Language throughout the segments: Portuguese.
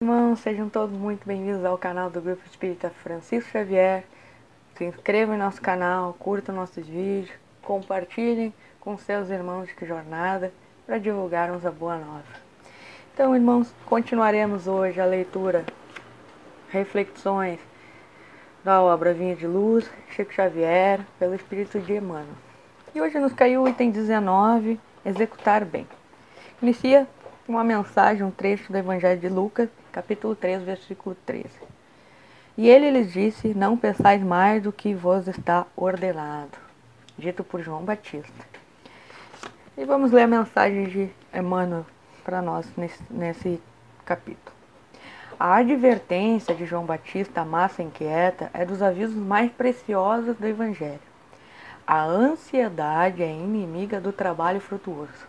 Irmãos, sejam todos muito bem-vindos ao canal do Grupo Espírita Francisco Xavier. Se inscrevam em nosso canal, curtam nossos vídeos, compartilhem com seus irmãos de jornada para divulgarmos a boa nova. Então, irmãos, continuaremos hoje a leitura, reflexões da obra Vinha de Luz, Chico Xavier, pelo Espírito de Emmanuel. E hoje nos caiu o item 19, Executar Bem. Inicia uma mensagem, um trecho do Evangelho de Lucas, capítulo 3, versículo 13. E ele lhes disse: Não pensais mais do que vos está ordenado. Dito por João Batista. E vamos ler a mensagem de Emmanuel para nós nesse, nesse capítulo. A advertência de João Batista à massa inquieta é dos avisos mais preciosos do Evangelho. A ansiedade é inimiga do trabalho frutuoso.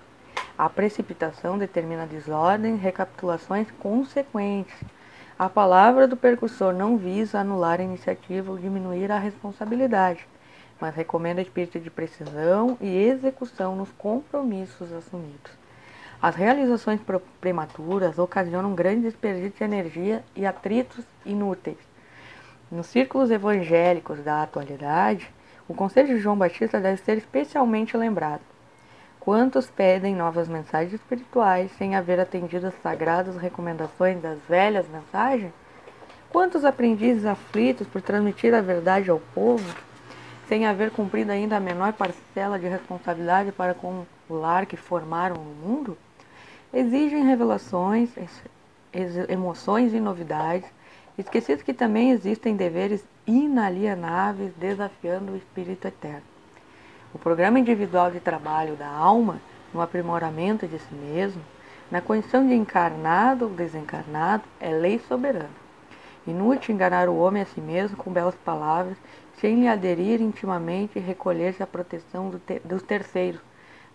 A precipitação determina desordem recapitulações consequentes. A palavra do percursor não visa anular a iniciativa ou diminuir a responsabilidade, mas recomenda espírito de precisão e execução nos compromissos assumidos. As realizações prematuras ocasionam grande desperdício de energia e atritos inúteis. Nos círculos evangélicos da atualidade, o conselho de João Batista deve ser especialmente lembrado. Quantos pedem novas mensagens espirituais sem haver atendido as sagradas recomendações das velhas mensagens? Quantos aprendizes aflitos por transmitir a verdade ao povo, sem haver cumprido ainda a menor parcela de responsabilidade para com o lar que formaram o mundo? Exigem revelações, emoções e novidades, esquecidos que também existem deveres inalienáveis desafiando o espírito eterno. O programa individual de trabalho da alma, no aprimoramento de si mesmo, na condição de encarnado ou desencarnado, é lei soberana. Inútil enganar o homem a si mesmo com belas palavras, sem lhe aderir intimamente e recolher-se à proteção do te dos terceiros,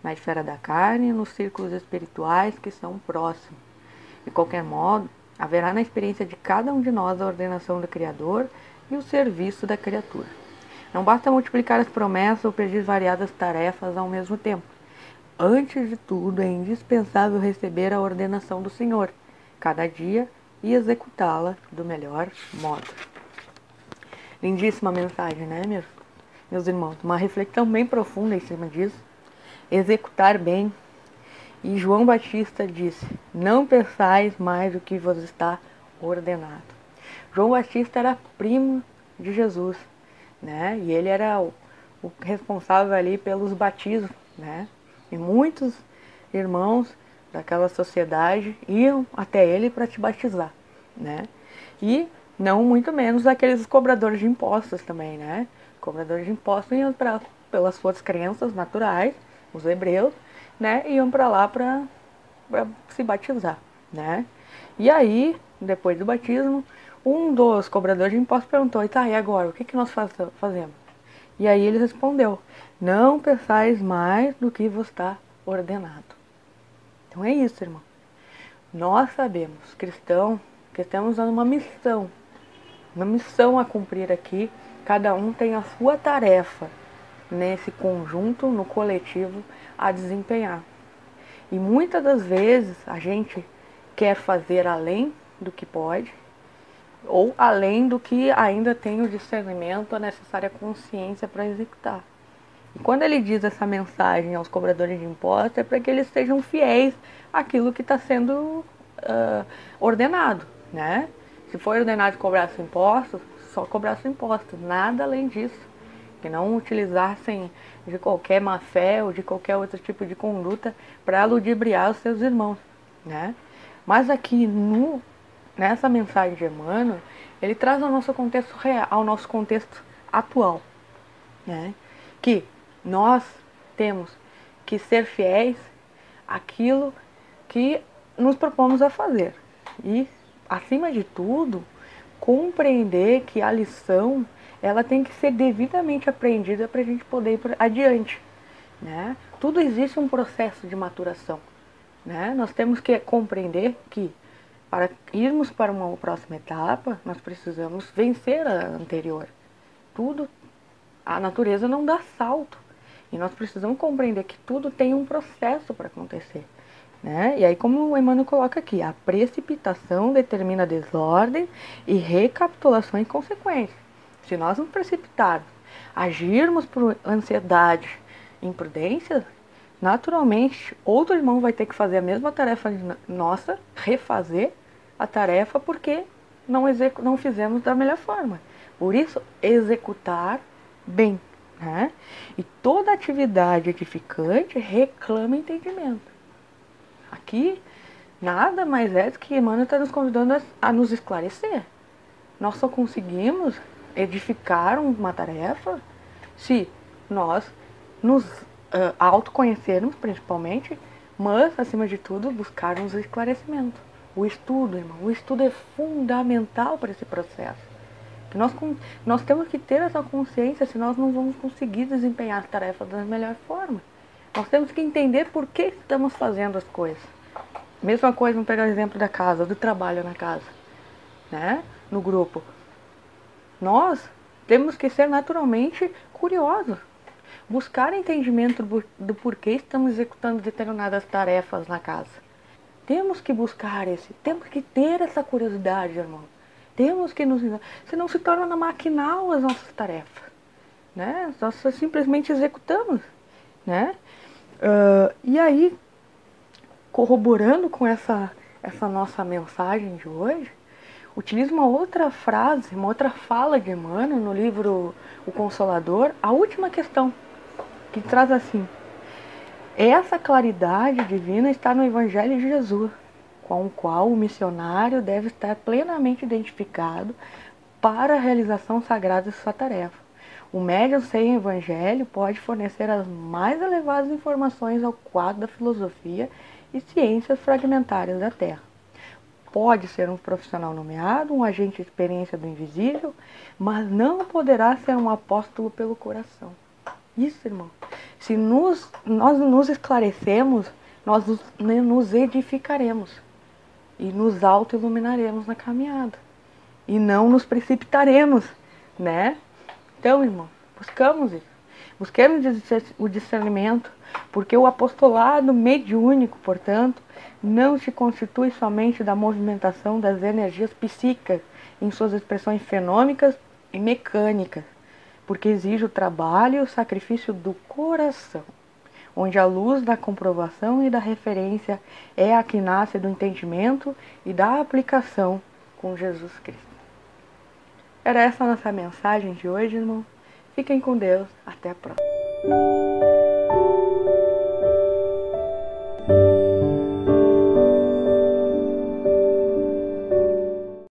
na esfera da carne e nos círculos espirituais que são próximos. De qualquer modo, haverá na experiência de cada um de nós a ordenação do Criador e o serviço da criatura. Não basta multiplicar as promessas ou pedir variadas tarefas ao mesmo tempo. Antes de tudo, é indispensável receber a ordenação do Senhor, cada dia, e executá-la do melhor modo. Lindíssima mensagem, né, meus, meus irmãos? Uma reflexão bem profunda em cima disso. Executar bem. E João Batista disse: Não pensais mais do que vos está ordenado. João Batista era primo de Jesus né? E ele era o, o responsável ali pelos batismos, né? E muitos irmãos daquela sociedade iam até ele para te batizar, né? E não muito menos aqueles cobradores de impostos também, né? Cobradores de impostos iam para pelas suas crenças naturais, os hebreus, né? Iam para lá para se batizar, né? E aí, depois do batismo, um dos cobradores de impostos perguntou, e tá, e agora, o que, que nós faz, fazemos? E aí ele respondeu, não pensais mais do que vos está ordenado. Então é isso, irmão. Nós sabemos, cristão, que estamos dando uma missão, uma missão a cumprir aqui. Cada um tem a sua tarefa nesse conjunto, no coletivo, a desempenhar. E muitas das vezes a gente quer fazer além do que pode, ou além do que ainda tem o discernimento, a necessária consciência para executar. E quando ele diz essa mensagem aos cobradores de impostos, é para que eles sejam fiéis àquilo que está sendo uh, ordenado, né? Se for ordenado cobrar seus impostos, só cobrar seus impostos, nada além disso. Que não utilizassem de qualquer má fé ou de qualquer outro tipo de conduta para ludibriar os seus irmãos, né? Mas aqui no nessa mensagem de Emmanuel, ele traz ao nosso contexto real, ao nosso contexto atual, né? que nós temos que ser fiéis àquilo que nos propomos a fazer e, acima de tudo, compreender que a lição ela tem que ser devidamente aprendida para a gente poder ir adiante. Né? Tudo existe um processo de maturação. Né? Nós temos que compreender que para irmos para uma próxima etapa, nós precisamos vencer a anterior. Tudo, a natureza não dá salto. E nós precisamos compreender que tudo tem um processo para acontecer. Né? E aí, como o Emmanuel coloca aqui, a precipitação determina desordem e recapitulação em consequência. Se nós nos precipitarmos, agirmos por ansiedade, imprudência, naturalmente outro irmão vai ter que fazer a mesma tarefa nossa, refazer a tarefa porque não, não fizemos da melhor forma. Por isso, executar bem. Né? E toda atividade edificante reclama entendimento. Aqui, nada mais é do que Emmanuel está nos convidando a, a nos esclarecer. Nós só conseguimos edificar uma tarefa se nós nos uh, autoconhecermos, principalmente, mas, acima de tudo, buscarmos esclarecimento. O estudo, irmão, o estudo é fundamental para esse processo. Nós, nós temos que ter essa consciência, senão nós não vamos conseguir desempenhar as tarefas da melhor forma. Nós temos que entender por que estamos fazendo as coisas. Mesma coisa, vamos pegar o exemplo da casa, do trabalho na casa, né? no grupo. Nós temos que ser naturalmente curiosos, buscar entendimento do, do porquê estamos executando determinadas tarefas na casa. Temos que buscar esse, temos que ter essa curiosidade, irmão. Temos que nos. Senão se torna maquinal as nossas tarefas. Né? Nós simplesmente executamos. Né? Uh, e aí, corroborando com essa, essa nossa mensagem de hoje, utilizo uma outra frase, uma outra fala de Emmanuel no livro O Consolador, a última questão, que traz assim: Essa claridade divina está no Evangelho de Jesus com o qual o missionário deve estar plenamente identificado para a realização sagrada de sua tarefa. O médium sem evangelho pode fornecer as mais elevadas informações ao quadro da filosofia e ciências fragmentárias da Terra. Pode ser um profissional nomeado, um agente de experiência do invisível, mas não poderá ser um apóstolo pelo coração. Isso, irmão. Se nos, nós nos esclarecemos, nós nos, nos edificaremos e nos auto-iluminaremos na caminhada. E não nos precipitaremos, né? Então, irmão, buscamos isso. Busquemos o discernimento, porque o apostolado mediúnico, portanto, não se constitui somente da movimentação das energias psíquicas em suas expressões fenômicas e mecânicas, porque exige o trabalho e o sacrifício do coração onde a luz da comprovação e da referência é a que nasce do entendimento e da aplicação com Jesus Cristo. Era essa a nossa mensagem de hoje, irmão. Fiquem com Deus. Até a próxima.